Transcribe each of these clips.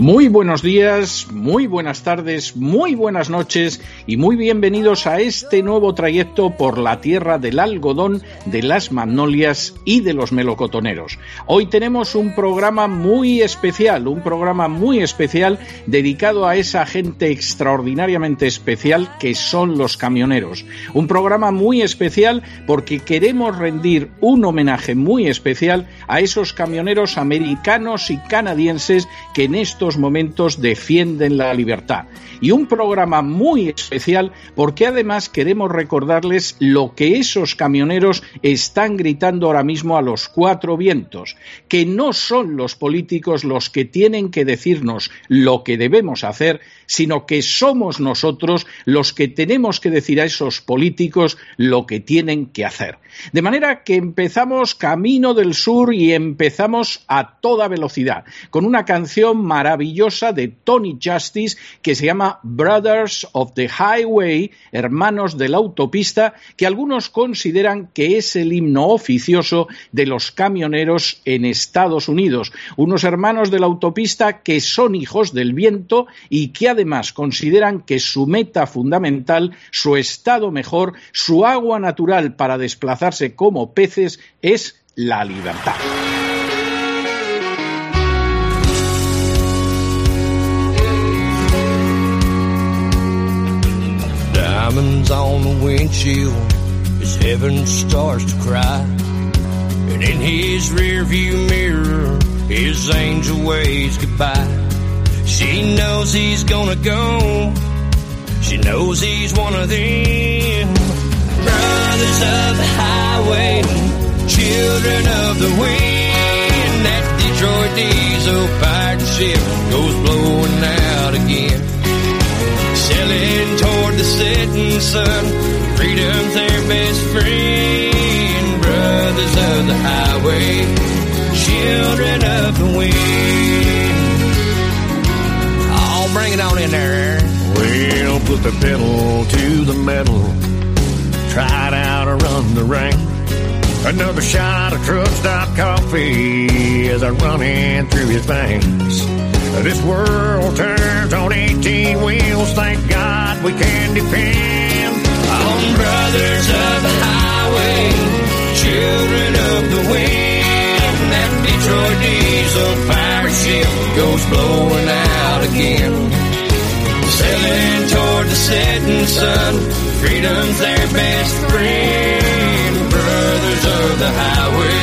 Muy buenos días, muy buenas tardes, muy buenas noches y muy bienvenidos a este nuevo trayecto por la tierra del algodón, de las magnolias y de los melocotoneros. Hoy tenemos un programa muy especial, un programa muy especial dedicado a esa gente extraordinariamente especial que son los camioneros. Un programa muy especial porque queremos rendir un homenaje muy especial a esos camioneros americanos y canadienses que en estos momentos defienden la libertad. Y un programa muy especial porque además queremos recordarles lo que esos camioneros están gritando ahora mismo a los cuatro vientos, que no son los políticos los que tienen que decirnos lo que debemos hacer, sino que somos nosotros los que tenemos que decir a esos políticos lo que tienen que hacer. De manera que empezamos Camino del Sur y empezamos a toda velocidad, con una canción maravillosa de Tony Justice que se llama Brothers of the Highway, Hermanos de la Autopista, que algunos consideran que es el himno oficioso de los camioneros en Estados Unidos, unos hermanos de la autopista que son hijos del viento y que además consideran que su meta fundamental, su estado mejor, su agua natural para desplazarse como peces es la libertad. Diamonds on the windshield as heaven starts to cry. And in his rearview mirror, his angel waves goodbye. She knows he's gonna go. She knows he's one of them. Brothers of the highway, children of the wind. That Detroit diesel pirate ship goes blowing out again. Sailing toward the setting sun, freedom's their best friend. Brothers of the highway, children of the wind. Oh, bring it on in there. Well, put the pedal to the metal. Try it out or run the rain. Another shot of truck stop coffee as I'm running through his veins. This world turns on 18. Thank God we can depend on brothers of the highway, children of the wind. That Detroit diesel pirate ship goes blowing out again. Sailing toward the setting sun, freedom's their best friend. Brothers of the highway,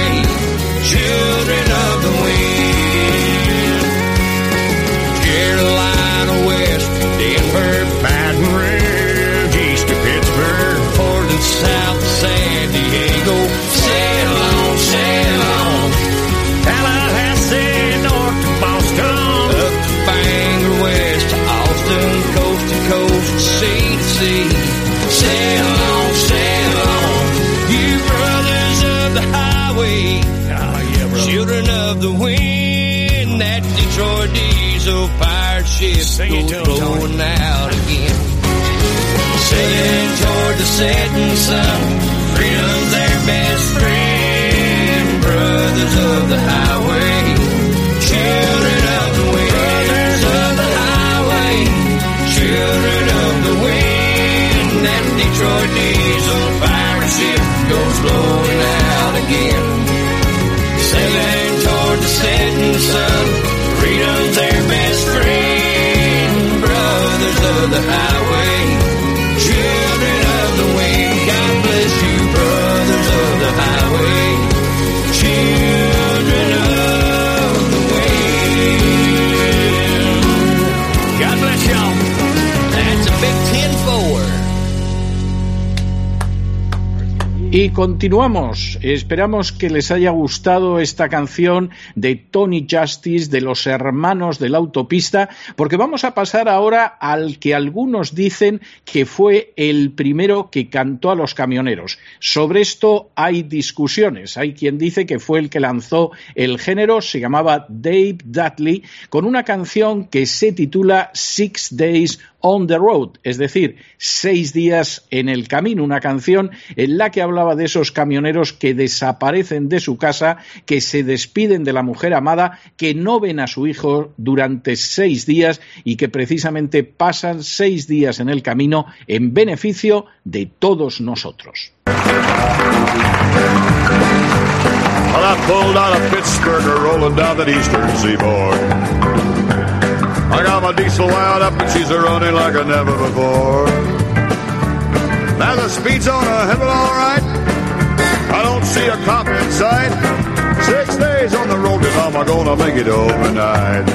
Detroit diesel pirate ship Sing it goes to 'em, blowing out again. Sailing toward the setting sun, freedom's their best friend. Brothers of the highway, Y continuamos. Esperamos que les haya gustado esta canción de Tony Justice de los hermanos de la autopista, porque vamos a pasar ahora al que algunos dicen que fue el primero que cantó a los camioneros. Sobre esto hay discusiones. Hay quien dice que fue el que lanzó el género, se llamaba Dave Dudley, con una canción que se titula Six Days on the Road, es decir, seis días en el camino, una canción en la que hablaba de esos camioneros que desaparecen de su casa, que se despiden de la mujer amada, que no ven a su hijo durante seis días y que precisamente pasan seis días en el camino en beneficio de todos nosotros. Now the speed's on a heaven all right. I don't see a cop in sight. Six days on the road and I'm gonna make it overnight.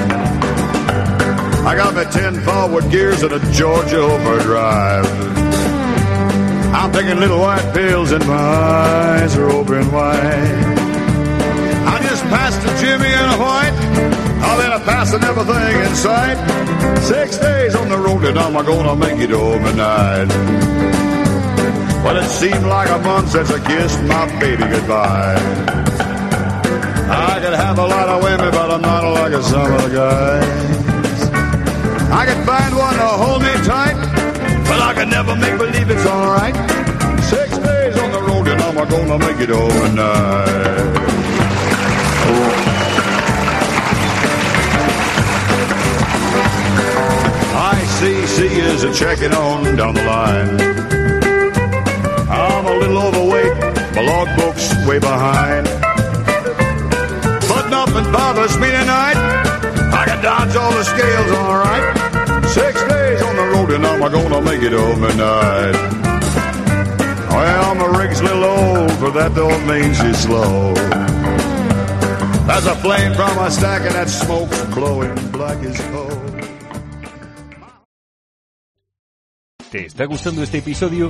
I got my ten forward gears and a Georgia overdrive. I'm taking little white pills and my eyes are open wide. I just passed a Jimmy and a white. I've been a passing everything in sight. Six days on the road and I'm gonna make it overnight. Well, it seemed like a month since I kissed my baby goodbye. I could have a lot of women, but I'm not like some of the guys. I could find one to hold me tight, but I could never make believe it's alright. Six days on the road and I'm gonna make it overnight. CC is a checking on down the line. Way behind. But nothing bothers me tonight. I can dodge all the scales all right. Six days on the road and I'm gonna make it overnight. Well, my rig's a little old, but that don't mean she's slow. There's a flame from a stack and that smoke's blowing black as coal. ¿Te está gustando este episodio?